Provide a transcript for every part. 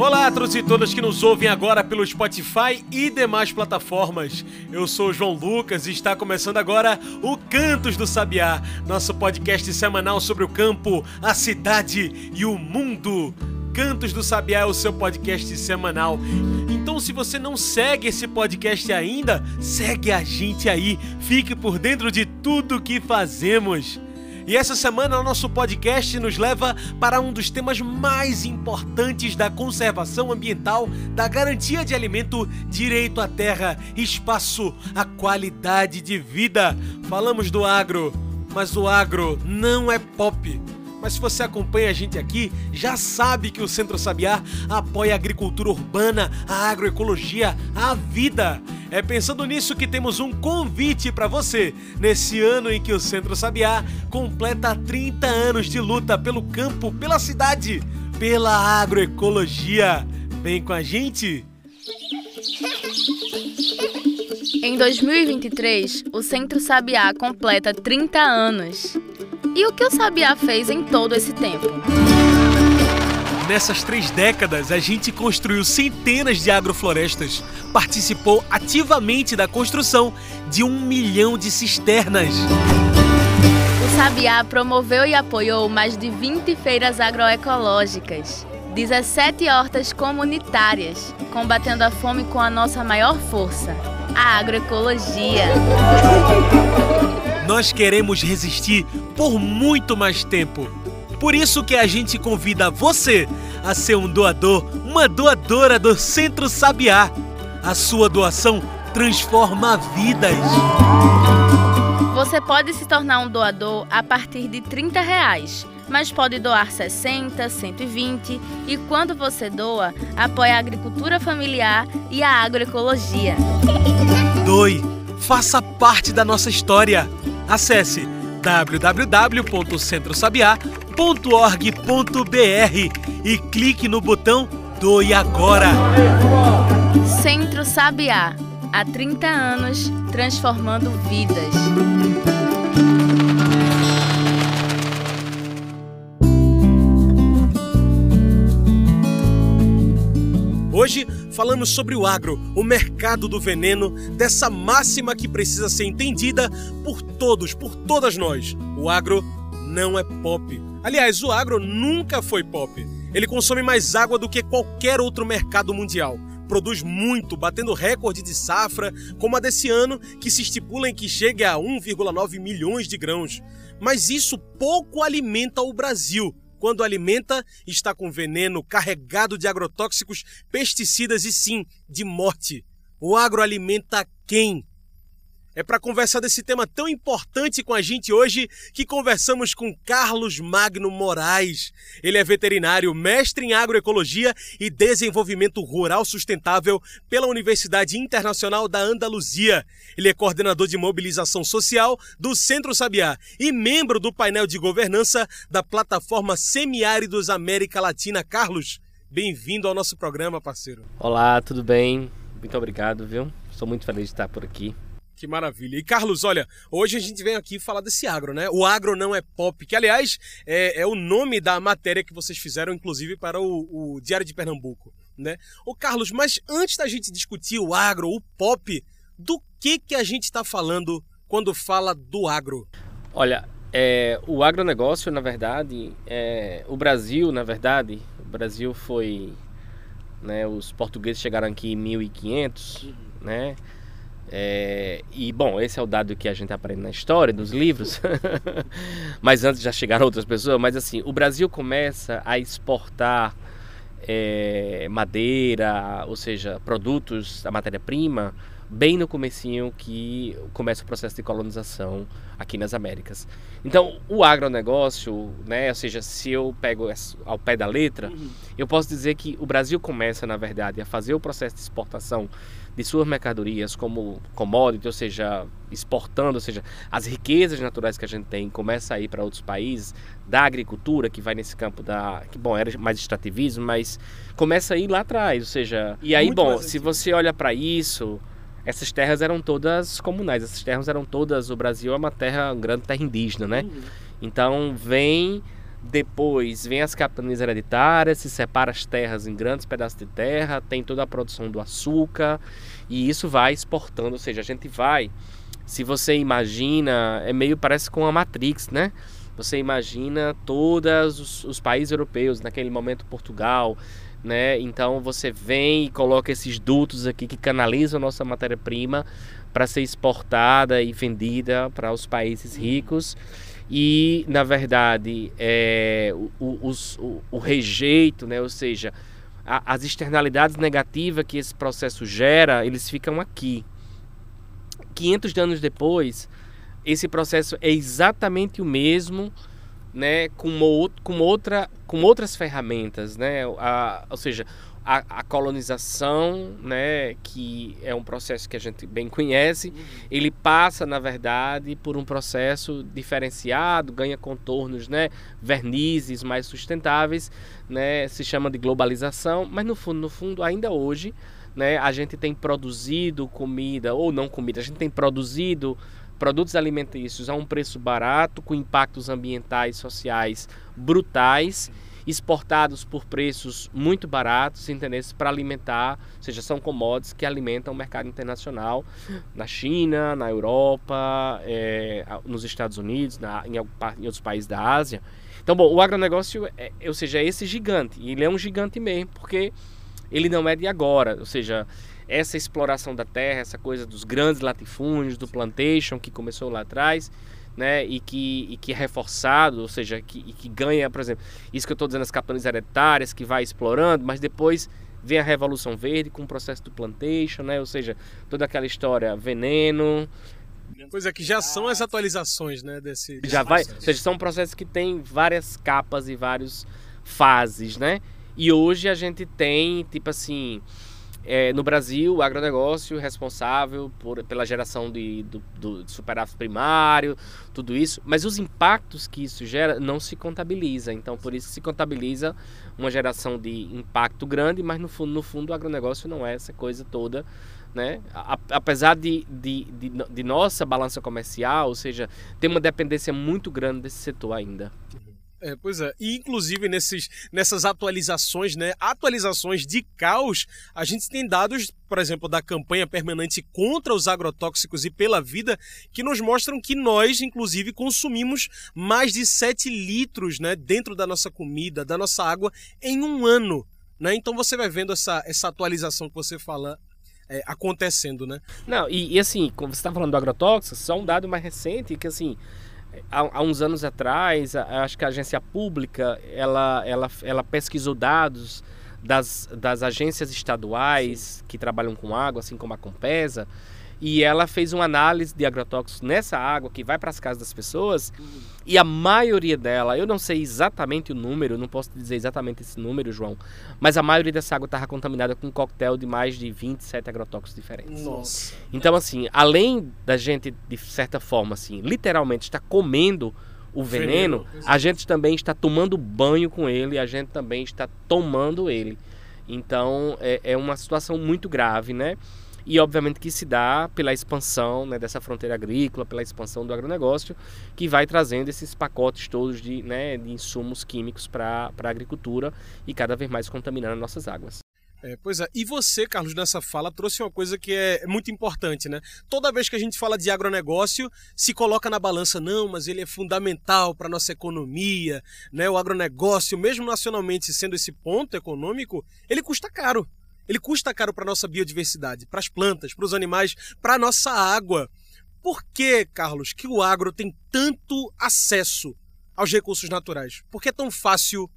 Olá todos e todas que nos ouvem agora pelo Spotify e demais plataformas. Eu sou o João Lucas e está começando agora o Cantos do Sabiá, nosso podcast semanal sobre o campo, a cidade e o mundo. Cantos do Sabiá é o seu podcast semanal. Então, se você não segue esse podcast ainda, segue a gente aí. Fique por dentro de tudo que fazemos. E essa semana o nosso podcast nos leva para um dos temas mais importantes da conservação ambiental, da garantia de alimento, direito à terra, espaço, a qualidade de vida. Falamos do agro, mas o agro não é pop. Mas se você acompanha a gente aqui, já sabe que o Centro Sabiá apoia a agricultura urbana, a agroecologia, a vida. É pensando nisso que temos um convite para você, nesse ano em que o Centro Sabiá completa 30 anos de luta pelo campo, pela cidade, pela agroecologia. Vem com a gente! Em 2023, o Centro Sabiá completa 30 anos. E o que o Sabiá fez em todo esse tempo? Nessas três décadas, a gente construiu centenas de agroflorestas, participou ativamente da construção de um milhão de cisternas. O Sabiá promoveu e apoiou mais de 20 feiras agroecológicas, 17 hortas comunitárias, combatendo a fome com a nossa maior força, a agroecologia. Nós queremos resistir por muito mais tempo. Por isso que a gente convida você a ser um doador, uma doadora do Centro Sabiá. A sua doação transforma vidas. Você pode se tornar um doador a partir de 30 reais, mas pode doar 60, 120 e quando você doa, apoia a agricultura familiar e a agroecologia. Doe, faça parte da nossa história. Acesse www.centrosabiá.org.br e clique no botão Doe Agora. Centro Sabiá, há 30 anos transformando vidas. Hoje falamos sobre o agro, o mercado do veneno, dessa máxima que precisa ser entendida por todos, por todas nós. O agro não é pop. Aliás, o agro nunca foi pop. Ele consome mais água do que qualquer outro mercado mundial. Produz muito, batendo recorde de safra, como a desse ano, que se estipula em que chegue a 1,9 milhões de grãos. Mas isso pouco alimenta o Brasil, quando alimenta, está com veneno carregado de agrotóxicos, pesticidas e sim, de morte. O agro alimenta quem? É para conversar desse tema tão importante com a gente hoje que conversamos com Carlos Magno Moraes. Ele é veterinário, mestre em agroecologia e desenvolvimento rural sustentável pela Universidade Internacional da Andaluzia. Ele é coordenador de mobilização social do Centro Sabiá e membro do painel de governança da plataforma Semiáridos América Latina. Carlos, bem-vindo ao nosso programa, parceiro. Olá, tudo bem? Muito obrigado, viu? Sou muito feliz de estar por aqui. Que maravilha. E Carlos, olha, hoje a gente vem aqui falar desse agro, né? O agro não é pop, que aliás é, é o nome da matéria que vocês fizeram, inclusive, para o, o Diário de Pernambuco, né? Ô Carlos, mas antes da gente discutir o agro, o pop, do que que a gente está falando quando fala do agro? Olha, é, o agronegócio, na verdade, é, o Brasil, na verdade, o Brasil foi, né, os portugueses chegaram aqui em 1500, uhum. né? É, e bom, esse é o dado que a gente aprende na história, nos livros. mas antes já chegaram outras pessoas. Mas assim, o Brasil começa a exportar é, madeira, ou seja, produtos, a matéria-prima, bem no comecinho que começa o processo de colonização aqui nas Américas. Então, o agronegócio, né, ou seja, se eu pego ao pé da letra, uhum. eu posso dizer que o Brasil começa, na verdade, a fazer o processo de exportação de suas mercadorias como commodity, ou seja, exportando, ou seja, as riquezas naturais que a gente tem começa a ir para outros países, da agricultura que vai nesse campo da, que bom, era mais extrativismo, mas começa a ir lá atrás, ou seja, e aí, Muito bom, se você olha para isso, essas terras eram todas comunais, essas terras eram todas, o Brasil é uma terra, uma grande terra indígena, né? Uhum. Então vem depois vem as capitanias hereditárias, se separa as terras em grandes pedaços de terra, tem toda a produção do açúcar e isso vai exportando, ou seja, a gente vai, se você imagina, é meio parece com a Matrix, né? Você imagina todos os, os países europeus, naquele momento Portugal, né? Então você vem e coloca esses dutos aqui que canalizam a nossa matéria-prima para ser exportada e vendida para os países ricos e na verdade é, o, o, o, rejeito, né? ou seja, a, as externalidades negativas que esse processo gera, eles ficam aqui. 500 anos depois, esse processo é exatamente o mesmo, né, com, com, outra, com outras ferramentas, né, a, ou seja, a, a, colonização, né, que é um processo que a gente bem conhece, uhum. ele passa, na verdade, por um processo diferenciado, ganha contornos, né, vernizes mais sustentáveis, né, se chama de globalização, mas no fundo, no fundo, ainda hoje, né, a gente tem produzido comida ou não comida, a gente tem produzido produtos alimentícios a um preço barato, com impactos ambientais sociais brutais exportados por preços muito baratos, entendeu? Para alimentar, ou seja, são commodities que alimentam o mercado internacional na China, na Europa, é, nos Estados Unidos, na, em, em, outros países da Ásia. Então, bom, o agronegócio, é, ou seja, é esse gigante, e ele é um gigante mesmo, porque ele não é de agora, ou seja, essa exploração da terra, essa coisa dos grandes latifúndios, do plantation que começou lá atrás, né, e que, e que é reforçado, ou seja, que, que ganha, por exemplo, isso que eu estou dizendo, as capitanias hereditárias, que vai explorando, mas depois vem a Revolução Verde com o processo do plantation, né, ou seja, toda aquela história veneno. Pois é, que já são as atualizações, né, desse... Já vai, ou seja, são processos que têm várias capas e várias fases, né, e hoje a gente tem, tipo assim, é, no Brasil, o agronegócio responsável por, pela geração de, do, do, superávit primário, tudo isso, mas os impactos que isso gera não se contabiliza. Então, por isso se contabiliza uma geração de impacto grande, mas no fundo, no fundo o agronegócio não é essa coisa toda. Né? Apesar de, de, de, de nossa balança comercial, ou seja, tem uma dependência muito grande desse setor ainda. É, pois é. E inclusive nesses, nessas atualizações, né? Atualizações de caos, a gente tem dados, por exemplo, da campanha permanente contra os agrotóxicos e pela vida, que nos mostram que nós, inclusive, consumimos mais de 7 litros, né? Dentro da nossa comida, da nossa água, em um ano. Né? Então você vai vendo essa, essa atualização que você fala é, acontecendo, né? Não, e, e assim, como você está falando do agrotóxico, só um dado mais recente que assim há, há, uns anos atrás, acho que a agência pública ela, ela, ela pesquisou dados das, das agências estaduais que trabalham com água, assim como a Compesa, e ela fez uma análise de agrotóxicos nessa água que vai para as casas das pessoas uhum. e a maioria dela, eu não sei exatamente o número, não posso dizer exatamente esse número, João, mas a maioria dessa água estava contaminada com um coquetel de mais de 27 agrotóxicos diferentes. Nossa. Então assim, além da gente de certa forma assim, literalmente estar comendo o veneno, veneno, a gente também está tomando banho com ele, a gente também está tomando ele. Então é, é uma situação muito grave, né? E obviamente que se dá pela expansão né, dessa fronteira agrícola, pela expansão do agronegócio, que vai trazendo esses pacotes todos de, né, de insumos químicos para a agricultura e cada vez mais contaminando nossas águas. É, pois é, e você, Carlos, nessa fala trouxe uma coisa que é muito importante, né? Toda vez que a gente fala de agronegócio, se coloca na balança, não, mas ele é fundamental para a nossa economia, né? O agronegócio, mesmo nacionalmente sendo esse ponto econômico, ele custa caro. Ele custa caro para nossa biodiversidade, para as plantas, para os animais, para a nossa água. Por que, Carlos, que o agro tem tanto acesso aos recursos naturais? Por que é tão fácil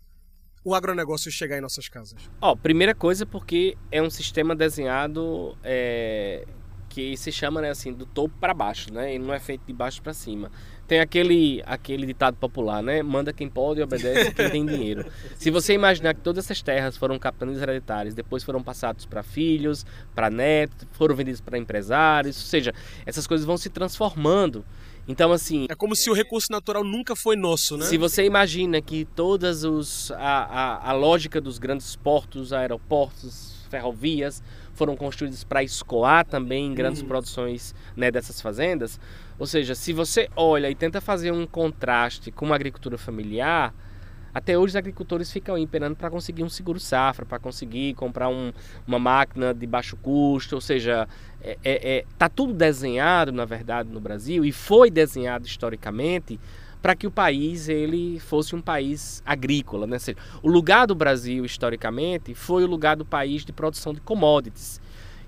o agronegócio chegar em nossas casas? Ó, oh, primeira coisa porque é um sistema desenhado é, que se chama né, assim do topo para baixo, né? Ele não é feito de baixo para cima. Tem aquele, aquele ditado popular, né? Manda quem pode e obedece quem tem dinheiro. Se você imaginar que todas essas terras foram capitanias hereditárias, depois foram passados para filhos, para netos, foram vendidos para empresários, ou seja, essas coisas vão se transformando. Então, assim. É como se o recurso natural nunca foi nosso, né? Se você imagina que todas os. a, a, a lógica dos grandes portos, aeroportos, ferrovias foram construídas para escoar também grandes uhum. produções né, dessas fazendas. Ou seja, se você olha e tenta fazer um contraste com uma agricultura familiar, até hoje os agricultores ficam imperando para conseguir um seguro safra, para conseguir comprar um, uma máquina de baixo custo, ou seja, é, é, é, tá tudo desenhado na verdade no Brasil e foi desenhado historicamente para que o país ele fosse um país agrícola, né? Seja, o lugar do Brasil historicamente foi o lugar do país de produção de commodities.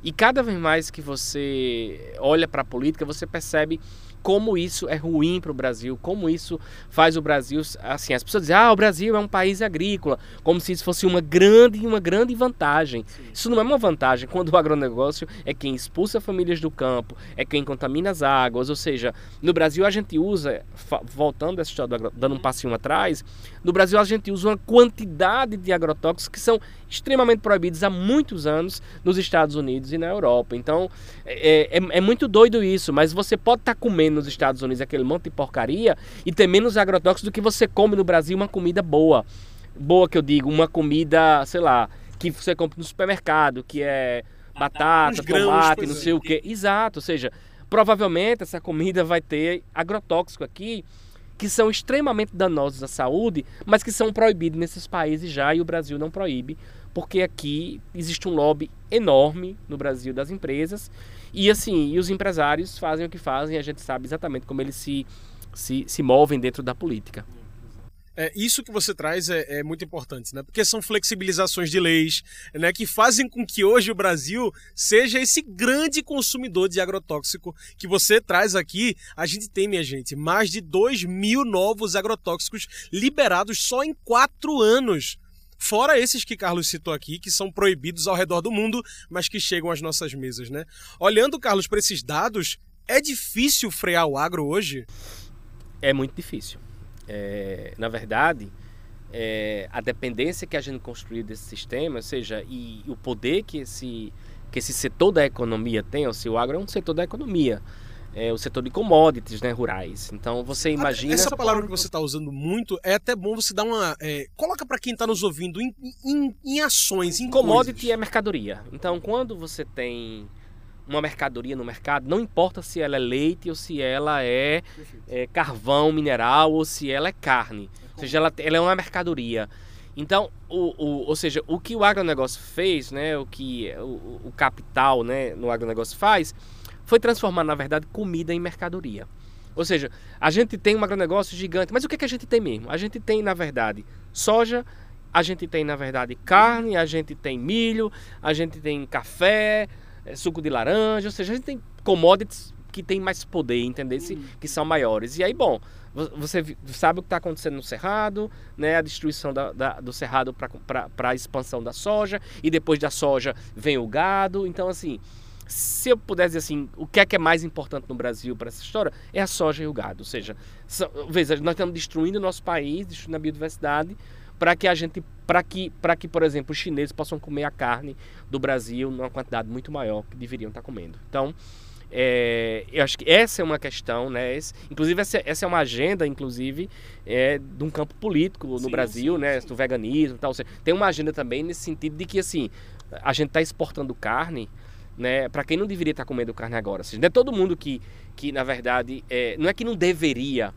E cada vez mais que você olha para a política, você percebe como isso é ruim para o Brasil, como isso faz o Brasil, assim, as pessoas dizem, ah, o Brasil é um país agrícola, como se isso fosse uma grande, uma grande vantagem. Sim. Isso não é uma vantagem quando o agronegócio é quem expulsa famílias do campo, é quem contamina as águas, ou seja, no Brasil a gente usa, voltando essa história, dando um passinho atrás, no Brasil a gente usa uma quantidade de agrotóxicos que são extremamente proibidos há muitos anos nos Estados Unidos e na Europa. Então, é, é, é muito doido isso, mas você pode estar tá comendo nos Estados Unidos aquele monte de porcaria e ter menos agrotóxicos do que você come no Brasil uma comida boa. Boa que eu digo, uma comida, sei lá, que você compra no supermercado, que é batata, tomate, não sei o que. Exato, ou seja, provavelmente essa comida vai ter agrotóxico aqui que são extremamente danosos à saúde, mas que são proibidos nesses países já e o Brasil não proíbe, porque aqui existe um lobby enorme no Brasil das empresas e assim, e os empresários fazem o que fazem, a gente sabe exatamente como eles se, se, se movem dentro da política. É, isso que você traz é, é, muito importante, né? Porque são flexibilizações de leis, né? Que fazem com que hoje o Brasil seja esse grande consumidor de agrotóxico que você traz aqui. A gente tem, minha gente, mais de 2 mil novos agrotóxicos liberados só em quatro anos. Fora esses que Carlos citou aqui, que são proibidos ao redor do mundo, mas que chegam às nossas mesas, né? Olhando, Carlos, para esses dados, é difícil frear o agro hoje? É muito difícil. É, na verdade, é, a dependência que a gente construiu desse sistema, ou seja, e o poder que esse, que esse setor da economia tem, ou seja, o agro é um setor da economia é, o setor de commodities né, rurais. Então você imagina. Essa palavra que você está usando muito é até bom você dar uma. É, coloca para quem está nos ouvindo em, em, em ações, em Commodity coisas. é mercadoria. Então quando você tem uma mercadoria no mercado, não importa se ela é leite ou se ela é, é carvão mineral ou se ela é carne. Ou seja, ela, ela é uma mercadoria. Então, o, o, ou seja, o que o agronegócio fez, né, o que o, o capital né, no agronegócio faz, foi transformar, na verdade, comida em mercadoria. Ou seja, a gente tem um agronegócio gigante, mas o que, é que a gente tem mesmo? A gente tem, na verdade, soja, a gente tem, na verdade, carne, a gente tem milho, a gente tem café, eh, suco de laranja, ou seja, a gente tem commodities que tem mais poder, entender? Uhum. Que são maiores. E aí, bom, você sabe o que está acontecendo no Cerrado, né? A destruição da, da, do Cerrado para a expansão da soja, e depois da soja vem o gado. Então, assim, se eu pudesse dizer assim, o que é que é mais importante no Brasil para essa história, é a soja e o gado. Ou seja, veja, nós estamos destruindo o nosso país, destruindo a biodiversidade, para que a gente, para que, para que, por exemplo, os chineses possam comer a carne do Brasil numa quantidade muito maior que deveriam estar comendo. Então, é, eu acho que essa é uma questão, né? Esse, inclusive essa, essa, é uma agenda, inclusive, é, de um campo político no sim, Brasil, sim, né? Sim. Do veganismo, e tal. Seja, tem uma agenda também nesse sentido de que assim a gente está exportando carne né? Para quem não deveria estar comendo carne agora. Ou seja, não é todo mundo que, que na verdade, é, não é que não deveria,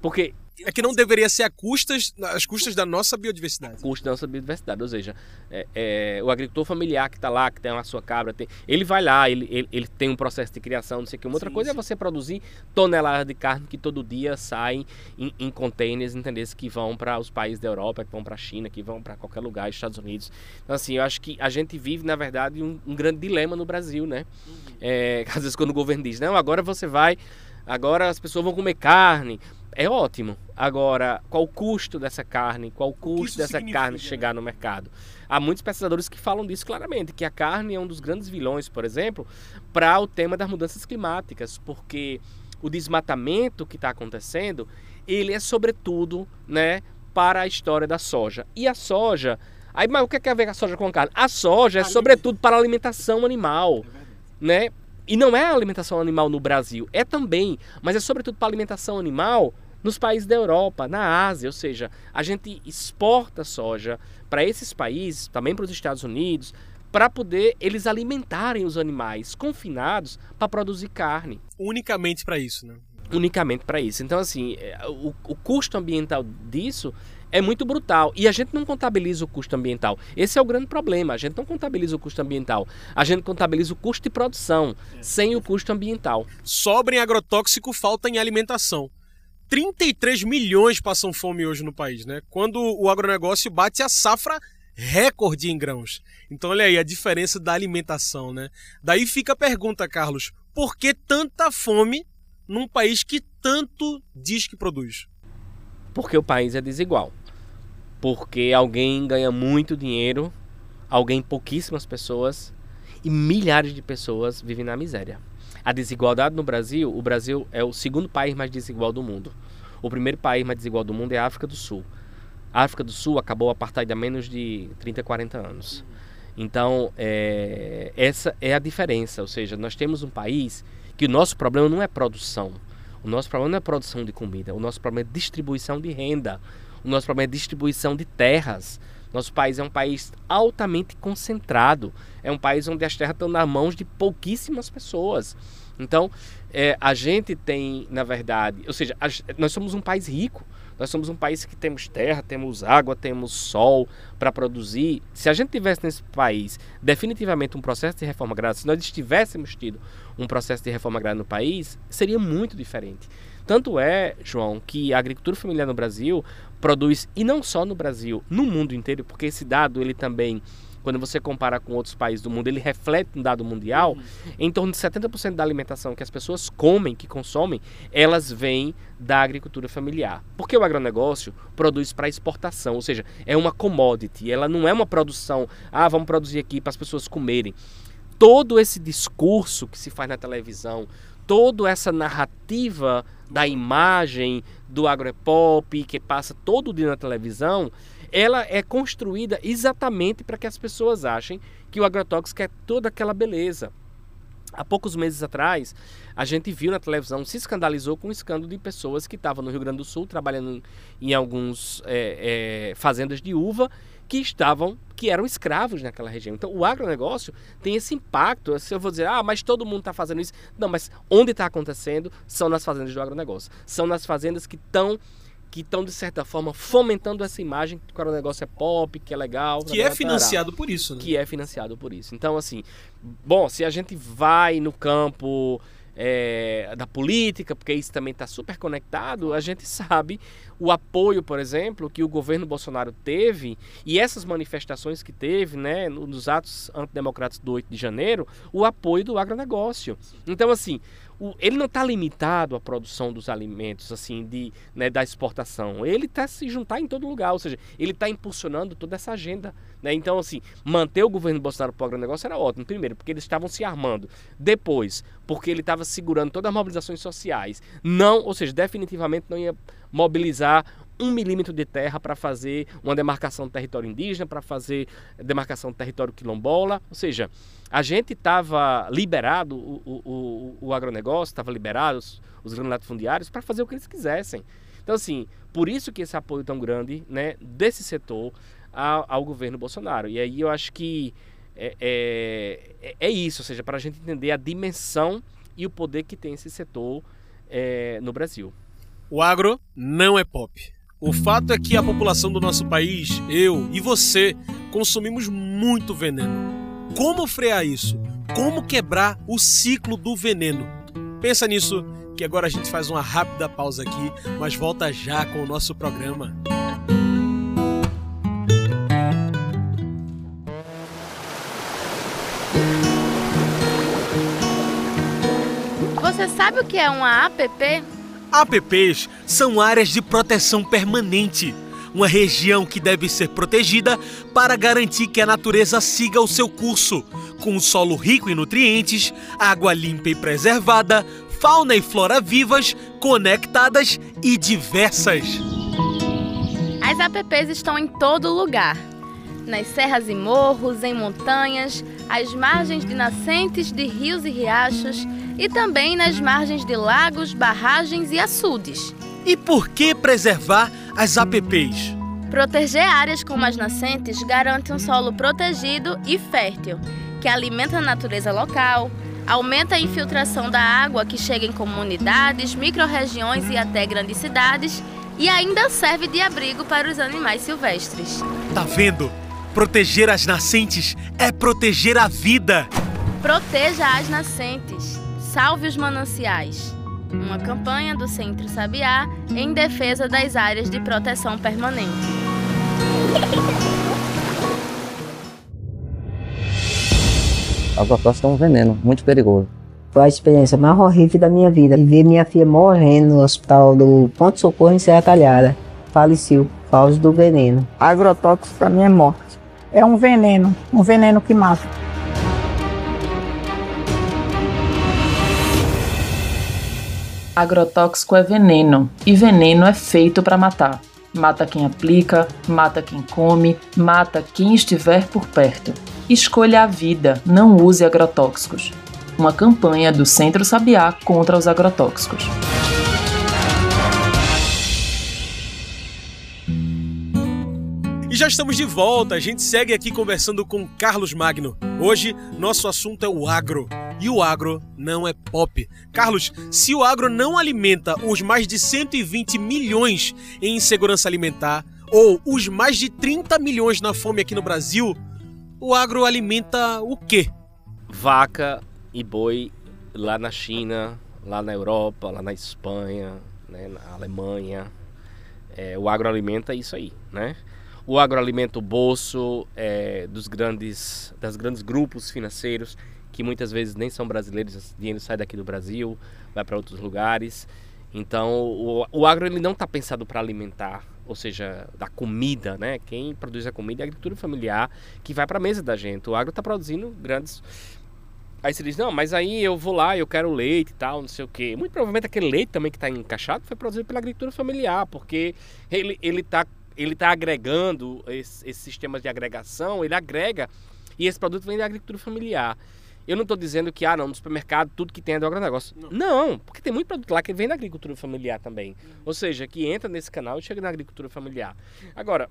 porque é que não deveria ser a custas, as custas da nossa biodiversidade. Custo da nossa biodiversidade, ou seja, é, é, o agricultor familiar que está lá, que tem a sua cabra, tem, ele vai lá, ele, ele, ele, tem um processo de criação, não sei o que. Uma outra sim, coisa é sim. é você produzir toneladas de carne que todo dia saem em, em containers, entendeu? Que vão para os países da Europa, que vão para a China, que vão para qualquer lugar, Estados Unidos. Então, assim, eu acho que a gente vive, na verdade, um, um grande dilema no Brasil, né? Uhum. É, às vezes quando o governo diz, não, agora você vai, agora as pessoas vão comer carne é ótimo. Agora, qual o custo dessa carne? Qual o custo dessa carne chegar no mercado? Há muitos pesquisadores que falam disso claramente, que a carne é um dos grandes vilões, por exemplo, para o tema das mudanças climáticas, porque o desmatamento que está acontecendo, ele é sobretudo, né, para a história da soja. E a soja, aí mas o que é a ver a soja com a carne? A soja é sobretudo para a alimentação animal, né? E não é a alimentação animal no Brasil, é também, mas é sobretudo para a alimentação animal nos países da Europa, na Ásia, ou seja, a gente exporta soja para esses países, também para os Estados Unidos, para poder eles alimentarem os animais confinados para produzir carne. Unicamente para isso, né? Unicamente para isso. Então, assim, é, o, o custo ambiental disso é muito brutal. E a gente não contabiliza o custo ambiental. Esse é o grande problema. A gente não contabiliza o custo ambiental. A gente contabiliza o custo de produção, é. sem o custo ambiental. Sobra em agrotóxico, falta em alimentação. 33 milhões passam fome hoje no país, né? Quando o agronegócio bate a safra recorde em grãos. Então olha aí a diferença da alimentação, né? Daí fica a pergunta, Carlos, por que tanta fome num país que tanto diz que produz? Porque o país é desigual. Porque alguém ganha muito dinheiro, alguém pouquíssimas pessoas e milhares de pessoas vivem na miséria. A desigualdade no Brasil, o Brasil é o segundo país mais desigual do mundo. O primeiro país mais desigual do mundo é a África do Sul. A África do Sul acabou o apartheid há menos de 30, 40 anos. Então, é, essa é a diferença. Ou seja, nós temos um país que o nosso problema não é produção. O nosso problema não é produção de comida. O nosso problema é distribuição de renda. O nosso problema é distribuição de terras. Nosso país é um país altamente concentrado. É um país onde as terras estão nas mãos de pouquíssimas pessoas. Então, é, a gente tem, na verdade, ou seja, a, nós somos um país rico. Nós somos um país que temos terra, temos água, temos sol para produzir. Se a gente tivesse nesse país definitivamente um processo de reforma agrária, se nós estivéssemos tido um processo de reforma agrária no país, seria muito diferente. Tanto é, João, que a agricultura familiar no Brasil produz, e não só no Brasil, no mundo inteiro, porque esse dado ele também quando você compara com outros países do mundo, ele reflete um dado mundial, uhum. em torno de 70% da alimentação que as pessoas comem, que consomem, elas vêm da agricultura familiar. Porque o agronegócio produz para exportação, ou seja, é uma commodity, ela não é uma produção, ah, vamos produzir aqui para as pessoas comerem. Todo esse discurso que se faz na televisão, toda essa narrativa da imagem do agropop que passa todo dia na televisão, ela é construída exatamente para que as pessoas achem que o agrotóxico é toda aquela beleza. Há poucos meses atrás, a gente viu na televisão, se escandalizou com o escândalo de pessoas que estavam no Rio Grande do Sul trabalhando em alguns é, é, fazendas de uva que estavam, que eram escravos naquela região. Então, o agronegócio tem esse impacto. Se eu vou dizer, ah, mas todo mundo está fazendo isso. Não, mas onde está acontecendo são nas fazendas do agronegócio. São nas fazendas que estão que estão, de certa forma, fomentando essa imagem que o negócio é pop, que é legal. Que é financiado por isso, né? Que é financiado por isso. Então, assim, bom, se a gente vai no campo é, da política, porque isso também está super conectado, a gente sabe o apoio, por exemplo, que o governo Bolsonaro teve e essas manifestações que teve, né, nos atos antidemocráticos do 8 de janeiro, o apoio do agronegócio. Então, assim, o, ele não está limitado à produção dos alimentos, assim, de, né, da exportação. Ele está se juntar em todo lugar, ou seja, ele está impulsionando toda essa agenda. Né? Então, assim, manter o governo Bolsonaro para o agronegócio era ótimo. Primeiro, porque eles estavam se armando. Depois, porque ele estava segurando todas as mobilizações sociais. Não, ou seja, definitivamente não ia mobilizar um milímetro de terra para fazer uma demarcação do território indígena, para fazer demarcação do território quilombola. Ou seja, a gente estava liberado, o, o, o, agronegócio estava liberado, os, os fundiários, para fazer o que eles quisessem. Então, assim, por isso que esse apoio tão grande né, desse setor ao, ao governo Bolsonaro. E aí eu acho que é, é, é isso, ou seja, para a gente entender a dimensão e o poder que tem esse setor é, no Brasil. O agro não é pop. O fato é que a população do nosso país, eu e você, consumimos muito veneno. Como frear isso? Como quebrar o ciclo do veneno? Pensa nisso, que agora a gente faz uma rápida pausa aqui, mas volta já com o nosso programa. Você sabe o que é uma APP? APPs são áreas de proteção permanente uma região que deve ser protegida para garantir que a natureza siga o seu curso, com um solo rico em nutrientes, água limpa e preservada, fauna e flora vivas, conectadas e diversas. As apps estão em todo lugar. Nas serras e morros, em montanhas, às margens de nascentes de rios e riachos e também nas margens de lagos, barragens e açudes. E por que preservar as apps? Proteger áreas como as nascentes garante um solo protegido e fértil, que alimenta a natureza local, aumenta a infiltração da água que chega em comunidades, microrregiões e até grandes cidades e ainda serve de abrigo para os animais silvestres. Tá vendo? Proteger as nascentes é proteger a vida. Proteja as nascentes. Salve os Mananciais. Uma campanha do Centro Sabiá em defesa das áreas de proteção permanente. A agrotóxica é um veneno muito perigoso. Foi a experiência mais horrível da minha vida. E ver minha filha morrendo no hospital do Ponto Socorro em Serra Talhada. Faleceu por causa do veneno. Agrotóxico para mim é morte. É um veneno, um veneno que mata. Agrotóxico é veneno e veneno é feito para matar. Mata quem aplica, mata quem come, mata quem estiver por perto. Escolha a vida, não use agrotóxicos. Uma campanha do Centro Sabiá contra os agrotóxicos. Já estamos de volta. A gente segue aqui conversando com Carlos Magno. Hoje, nosso assunto é o agro. E o agro não é pop. Carlos, se o agro não alimenta os mais de 120 milhões em insegurança alimentar, ou os mais de 30 milhões na fome aqui no Brasil, o agro alimenta o quê? Vaca e boi lá na China, lá na Europa, lá na Espanha, né, na Alemanha. É, o agro alimenta isso aí, né? O agro alimenta o bolso é, dos grandes, das grandes grupos financeiros que muitas vezes nem são brasileiros, esse dinheiro sai daqui do Brasil, vai para outros lugares. Então, o, o agro ele não está pensado para alimentar, ou seja, da comida, né? Quem produz a comida é a agricultura familiar que vai para a mesa da gente. O agro está produzindo grandes Aí você diz, não, mas aí eu vou lá, eu quero leite e tal, não sei o quê. Muito provavelmente aquele leite também que está encaixado foi produzido pela agricultura familiar, porque ele está ele tá, ele tá agregando esses, esses sistemas de agregação, ele agrega e esse produto vem da agricultura familiar. Eu não estou dizendo que, ah, não, no supermercado tudo que tem é do agronegócio. Não. não, porque tem muito produto lá que vem da agricultura familiar também. Uhum. Ou seja, que entra nesse canal e chega na agricultura familiar. Agora,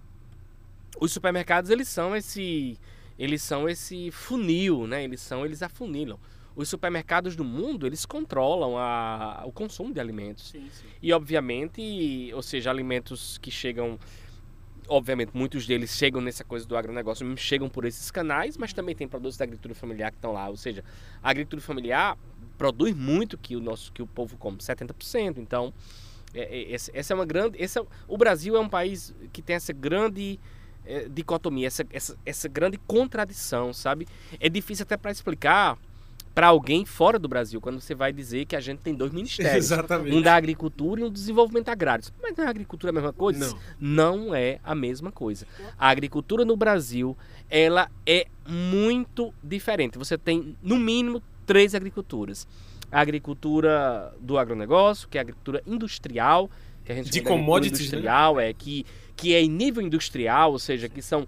os supermercados, eles são esse eles são esse funil, né? Eles são, eles afunilam. Os supermercados do mundo, eles controlam a, o consumo de alimentos. Sim, sim. E obviamente, ou seja, alimentos que chegam obviamente, muitos deles chegam nessa coisa do agronegócio, chegam por esses canais, mas também tem produtos da agricultura familiar que estão lá. Ou seja, a agricultura familiar produz muito que o nosso que o povo come, 70%. Então, é, é, essa é uma grande. Esse é, o Brasil é um país que tem essa grande é, dicotomia, essa, essa, essa grande contradição, sabe? É difícil até para explicar para alguém fora do Brasil, quando você vai dizer que a gente tem dois ministérios. Exatamente. Um da agricultura e um do desenvolvimento agrário. Mas não é a agricultura a mesma coisa? Não. Não é a mesma coisa. A agricultura no Brasil, ela é muito diferente. Você tem, no mínimo, três agriculturas. A agricultura do agronegócio, que é a agricultura industrial, que a gente de commodities, né? industrial, né? é que, que é em nível industrial, ou seja, que são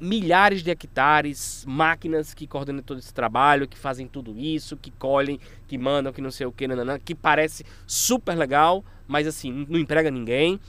milhares de hectares, máquinas que coordenam todo esse trabalho, que fazem tudo isso, que colhem, que mandam, que não sei o que, nananã, que parece super legal, mas assim, não emprega ninguém.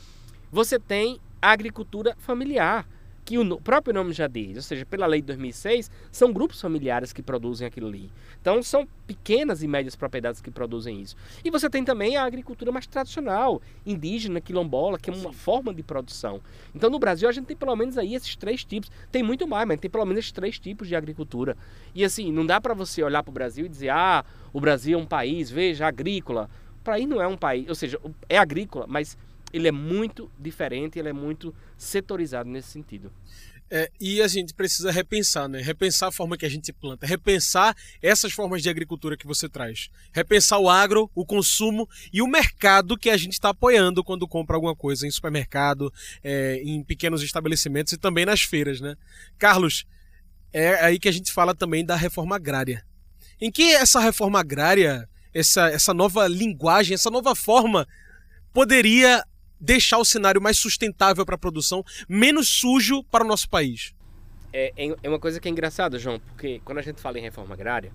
Você tem a agricultura familiar, que o próprio nome já diz, ou seja, pela lei de 2006, são grupos familiares que produzem aquilo ali. Então são pequenas e médias propriedades que produzem isso. E você tem também a agricultura mais tradicional, indígena, quilombola, que é uma Sim. forma de produção. Então no Brasil a gente tem pelo menos aí esses três tipos. Tem muito mais, mas tem pelo menos esses três tipos de agricultura. E assim, não dá para você olhar para o Brasil e dizer, ah, o Brasil é um país, veja, agrícola. Para aí não é um país, ou seja, é agrícola, mas ele é muito diferente, ele é muito setorizado nesse sentido. É, e a gente precisa repensar, né? Repensar a forma que a gente planta, repensar essas formas de agricultura que você traz, repensar o agro, o consumo e o mercado que a gente está apoiando quando compra alguma coisa em supermercado, é, em pequenos estabelecimentos e também nas feiras, né? Carlos, é aí que a gente fala também da reforma agrária. Em que essa reforma agrária essa, essa nova linguagem, essa nova forma poderia deixar o cenário mais sustentável para a produção, menos sujo para o nosso país? É, é uma coisa que é engraçada, João, porque quando a gente fala em reforma agrária,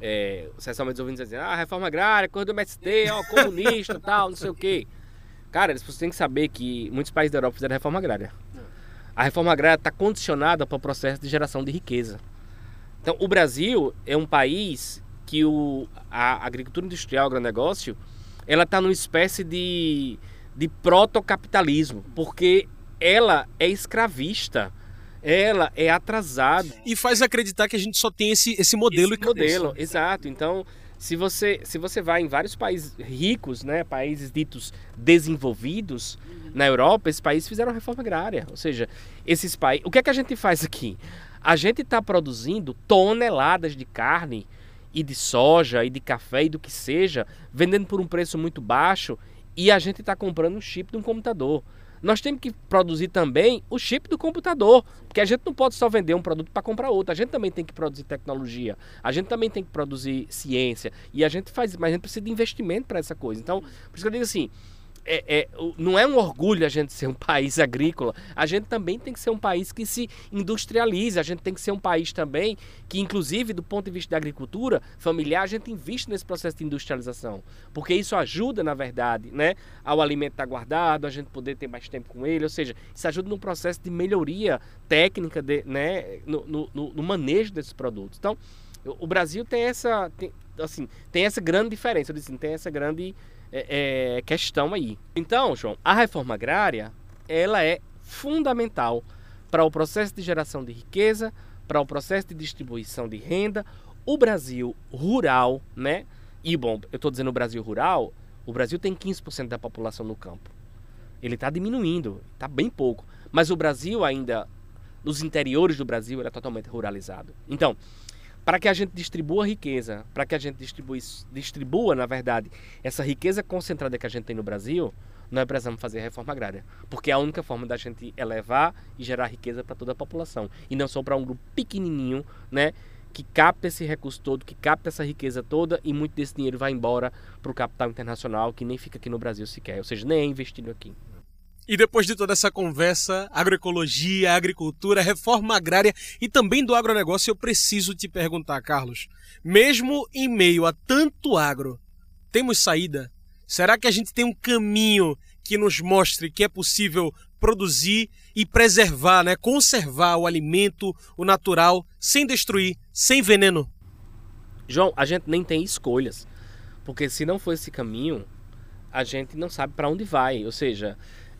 é, essencialmente os ouvintes dizem, ah, reforma agrária, coisa do MST, ó, comunista, tal, não sei o quê. Cara, eles têm que saber que muitos países da Europa fizeram reforma agrária. A reforma agrária está condicionada para o processo de geração de riqueza. Então, o Brasil é um país que o, a agricultura industrial, agronegócio, ela está numa espécie de, de protocapitalismo, porque ela é escravista ela é atrasada. E faz acreditar que a gente só tem esse, esse modelo esse e modelo, exato. Então, se você, se você vai em vários países ricos, né, países ditos desenvolvidos uhum. na Europa, esses países fizeram reforma agrária. Ou seja, esses países. O que é que a gente faz aqui? A gente está produzindo toneladas de carne e de soja e de café e do que seja, vendendo por um preço muito baixo e a gente está comprando um chip de um computador nós temos que produzir também o chip do computador, porque a gente não pode só vender um produto para comprar outro, a gente também tem que produzir tecnologia, a gente também tem que produzir ciência, e a gente faz, mas a gente precisa de investimento para essa coisa. Então, por isso que eu digo assim, é, é, não é um orgulho a gente ser um país agrícola, a gente também tem que ser um país que se industrialize, a gente tem que ser um país também que, inclusive, do ponto de vista da agricultura familiar, a gente investe nesse processo de industrialização, porque isso ajuda, na verdade, né, ao alimento estar guardado, a gente poder ter mais tempo com ele, ou seja, isso ajuda no processo de melhoria técnica, de, né, no, no, no manejo desses produtos. Então, o Brasil tem essa, tem, assim, tem essa grande diferença, eu disse, tem essa grande é, é, questão aí. Então, João, a reforma agrária ela é fundamental para o processo de geração de riqueza, para o processo de distribuição de renda. O Brasil rural, né? E bom, eu estou dizendo o Brasil rural, o Brasil tem 15% da população no campo. Ele está diminuindo, está bem pouco. Mas o Brasil ainda, nos interiores do Brasil, ele é totalmente ruralizado. Então, para que a gente distribua riqueza, para que a gente distribua, distribua, na verdade, essa riqueza concentrada que a gente tem no Brasil, nós precisamos fazer reforma agrária. Porque é a única forma da gente elevar e gerar riqueza para toda a população. E não só para um grupo pequenininho, né? Que capta esse recurso todo, que capta essa riqueza toda e muito desse dinheiro vai embora para o capital internacional que nem fica aqui no Brasil sequer. Ou seja, nem é investido aqui. E depois de toda essa conversa, agroecologia, agricultura, reforma agrária e também do agronegócio, eu preciso te perguntar, Carlos. Mesmo em meio a tanto agro, temos saída? Será que a gente tem um caminho que nos mostre que é possível produzir e preservar, né, conservar o alimento, o natural, sem destruir, sem veneno? João, a gente nem tem escolhas. Porque se não for esse caminho, a gente não sabe para onde vai. Ou seja,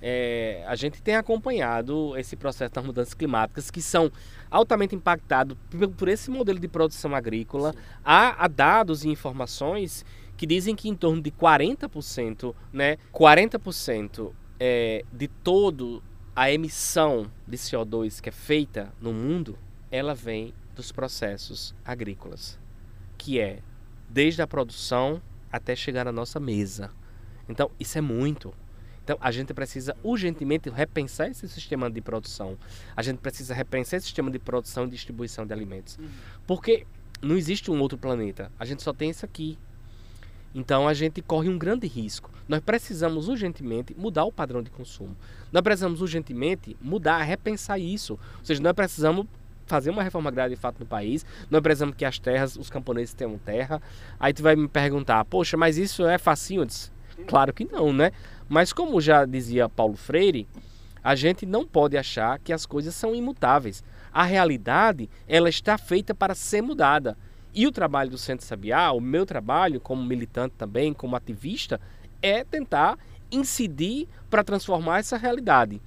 é, a gente tem acompanhado esse processo das mudanças climáticas que são altamente impactados por, por esse modelo de produção agrícola. Há, há, dados e informações que dizem que em torno de 40%, né, 40% é, de todo a emissão de CO2 que é feita no mundo, ela vem dos processos agrícolas, que é desde a produção até chegar na nossa mesa. Então, isso é muito. Então, a gente precisa urgentemente repensar esse sistema de produção. A gente precisa repensar esse sistema de produção e distribuição de alimentos. Uhum. Porque não existe um outro planeta. A gente só tem esse aqui. Então, a gente corre um grande risco. Nós precisamos urgentemente mudar o padrão de consumo. Nós precisamos urgentemente mudar, repensar isso. Ou seja, nós precisamos fazer uma reforma agrária de fato no país. Nós precisamos que as terras, os camponeses tenham terra. Aí tu vai me perguntar, poxa, mas isso é facinho? Claro que não, né? Mas como já dizia Paulo Freire, a gente não pode achar que as coisas são imutáveis. A realidade, ela está feita para ser mudada. E o trabalho do Centro Sabiá, o meu trabalho como militante também, como ativista, é tentar incidir para transformar essa realidade.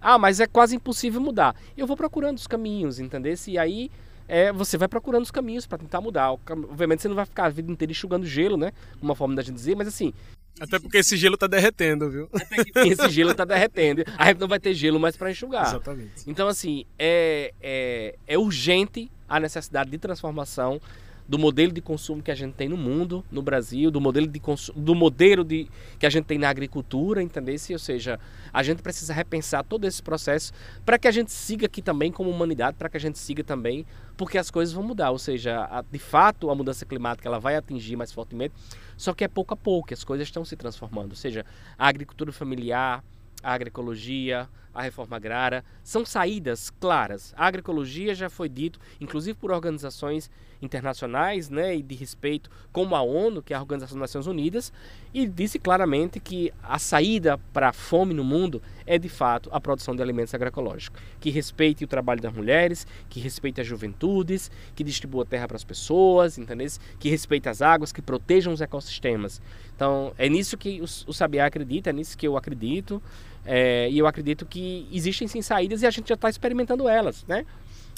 Ah, mas é quase impossível mudar. Eu vou procurando os caminhos, entendeu? E aí é, você vai procurando os caminhos para tentar mudar. Obviamente você não vai ficar a vida inteira enxugando gelo, né? Uma forma da gente dizer, mas assim, até porque esse gelo tá derretendo, viu? Até que esse gelo tá derretendo. A gente não vai ter gelo mais para enxugar. Exatamente. Então, assim, é, é, é urgente a necessidade de transformação do modelo de consumo que a gente tem no mundo, no Brasil, do modelo de consumo, do modelo de que a gente tem na agricultura, entendeu? Ou seja, a gente precisa repensar todo esse processo para que a gente siga aqui também como humanidade, para que a gente siga também, porque as coisas vão mudar, ou seja, a, de fato a mudança climática ela vai atingir mais fortemente, só que é pouco a pouco, as coisas estão se transformando, ou seja, a agricultura familiar, a agroecologia, a reforma agrária, são saídas claras. A agroecologia já foi dito, inclusive por organizações internacionais né, e de respeito, como a ONU, que é a Organização das Nações Unidas, e disse claramente que a saída para a fome no mundo é de fato a produção de alimentos agroecológicos, que respeite o trabalho das mulheres, que respeite as juventudes, que distribua terra para as pessoas, entendeu? que respeite as águas, que protejam os ecossistemas. Então é nisso que o, Sabiá acredita, é nisso que eu acredito. É, e eu acredito que existem sim saídas e a gente já está experimentando elas, né?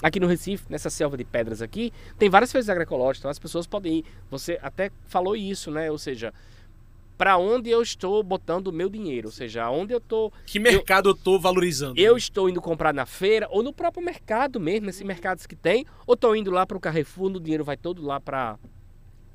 Aqui no Recife, nessa selva de pedras aqui, tem várias feiras agroecológicas, então as pessoas podem ir. Você até falou isso, né? Ou seja, para onde eu estou botando o meu dinheiro, ou seja, onde eu estou. Que mercado eu estou valorizando? Eu estou indo comprar na feira ou no próprio mercado mesmo, nesses mercados que tem, ou estou indo lá para o Carrefour, o dinheiro vai todo lá para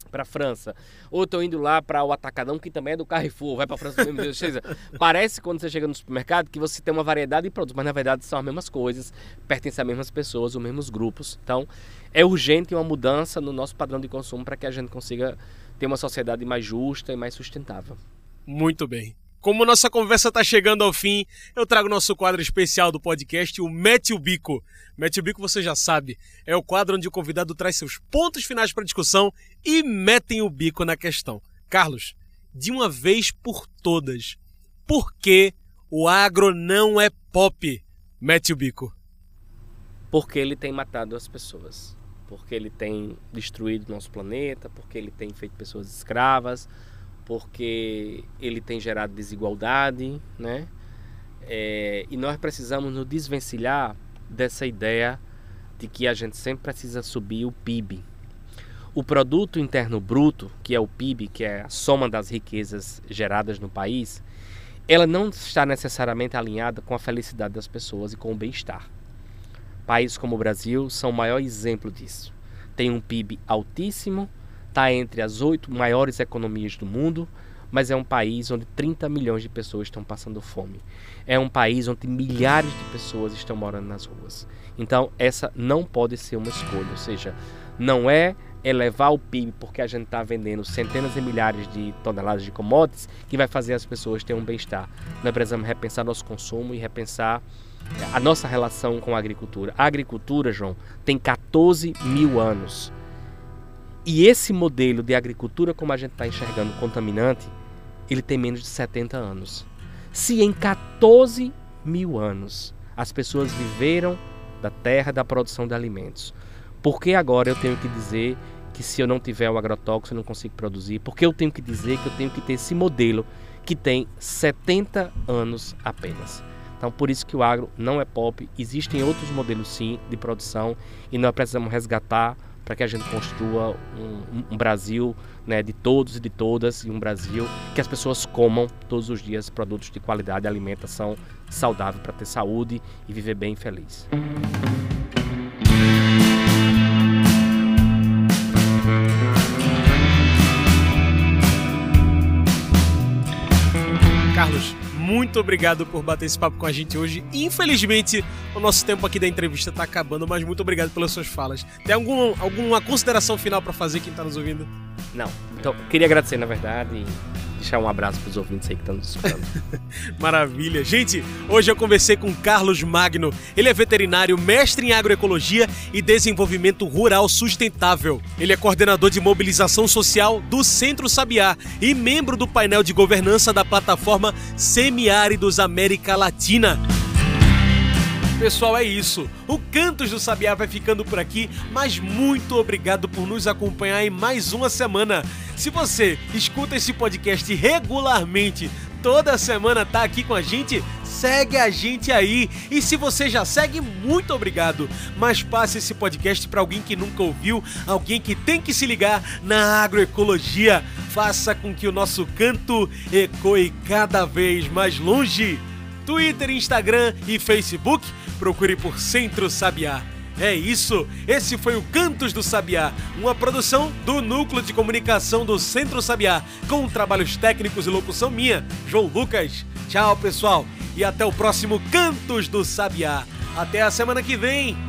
para França, ou estou indo lá para o Atacadão, que também é do Carrefour, vai para França mesmo. Parece quando você chega no supermercado que você tem uma variedade de produtos, mas na verdade são as mesmas coisas, pertencem às mesmas pessoas, os mesmos grupos. Então, é urgente uma mudança no nosso padrão de consumo para que a gente consiga ter uma sociedade mais justa e mais sustentável. Muito bem. Como nossa conversa está chegando ao fim, eu trago nosso quadro especial do podcast, o Mete o Bico. Mete o Bico, você já sabe, é o quadro onde o convidado traz seus pontos finais para discussão e metem o bico na questão. Carlos, de uma vez por todas, por que o agro não é pop? Mete o bico. Porque ele tem matado as pessoas. Porque ele tem destruído nosso planeta, porque ele tem feito pessoas escravas, porque ele tem gerado desigualdade, né? É, e nós precisamos nos desvencilhar dessa ideia de que a gente sempre precisa subir o PIB. O produto interno bruto, que é o PIB, que é a soma das riquezas geradas no país, ela não está necessariamente alinhada com a felicidade das pessoas e com o bem-estar. Países como o Brasil são o maior exemplo disso. Tem um PIB altíssimo, está entre as oito maiores economias do mundo, mas é um país onde 30 milhões de pessoas estão passando fome. É um país onde milhares de pessoas estão morando nas ruas. Então, essa não pode ser uma escolha, ou seja, não é elevar o PIB porque a gente está vendendo centenas de milhares de toneladas de commodities que vai fazer as pessoas terem um bem-estar. Nós precisamos repensar nosso consumo e repensar a nossa relação com a agricultura. A agricultura, João, tem 14 mil anos. E esse modelo de agricultura, como a gente está enxergando, contaminante, ele tem menos de 70 anos. Se em 14 mil anos as pessoas viveram da terra da produção de alimentos, por que agora eu tenho que dizer que se eu não tiver o agrotóxico eu não consigo produzir? Por que eu tenho que dizer que eu tenho que ter esse modelo que tem 70 anos apenas? Então, por isso que o agro não é pop. Existem outros modelos, sim, de produção e nós precisamos resgatar para que a gente construa um, um Brasil né, de todos e de todas e um Brasil que as pessoas comam todos os dias produtos de qualidade, alimentação saudável para ter saúde e viver bem e feliz. Muito obrigado por bater esse papo com a gente hoje. Infelizmente, o nosso tempo aqui da entrevista está acabando, mas muito obrigado pelas suas falas. Tem algum, alguma consideração final para fazer quem está nos ouvindo? Não. Então, queria agradecer, na verdade, deixar um abraço para os ouvintes aí que estão nos escutando. Maravilha. Gente, hoje eu conversei com Carlos Magno. Ele é veterinário, mestre em agroecologia e desenvolvimento rural sustentável. Ele é coordenador de mobilização social do Centro Sabiá e membro do painel de governança da plataforma Semiáridos América Latina. Pessoal, é isso. O Cantos do Sabiá vai ficando por aqui, mas muito obrigado por nos acompanhar em mais uma semana. Se você escuta esse podcast regularmente, toda semana tá aqui com a gente, segue a gente aí. E se você já segue, muito obrigado. Mas passe esse podcast para alguém que nunca ouviu, alguém que tem que se ligar na agroecologia. Faça com que o nosso canto ecoe cada vez mais longe. Twitter, Instagram e Facebook, procure por Centro Sabiá. É isso, esse foi o Cantos do Sabiá, uma produção do Núcleo de Comunicação do Centro Sabiá, com trabalhos técnicos e locução minha, João Lucas. Tchau, pessoal, e até o próximo Cantos do Sabiá. Até a semana que vem!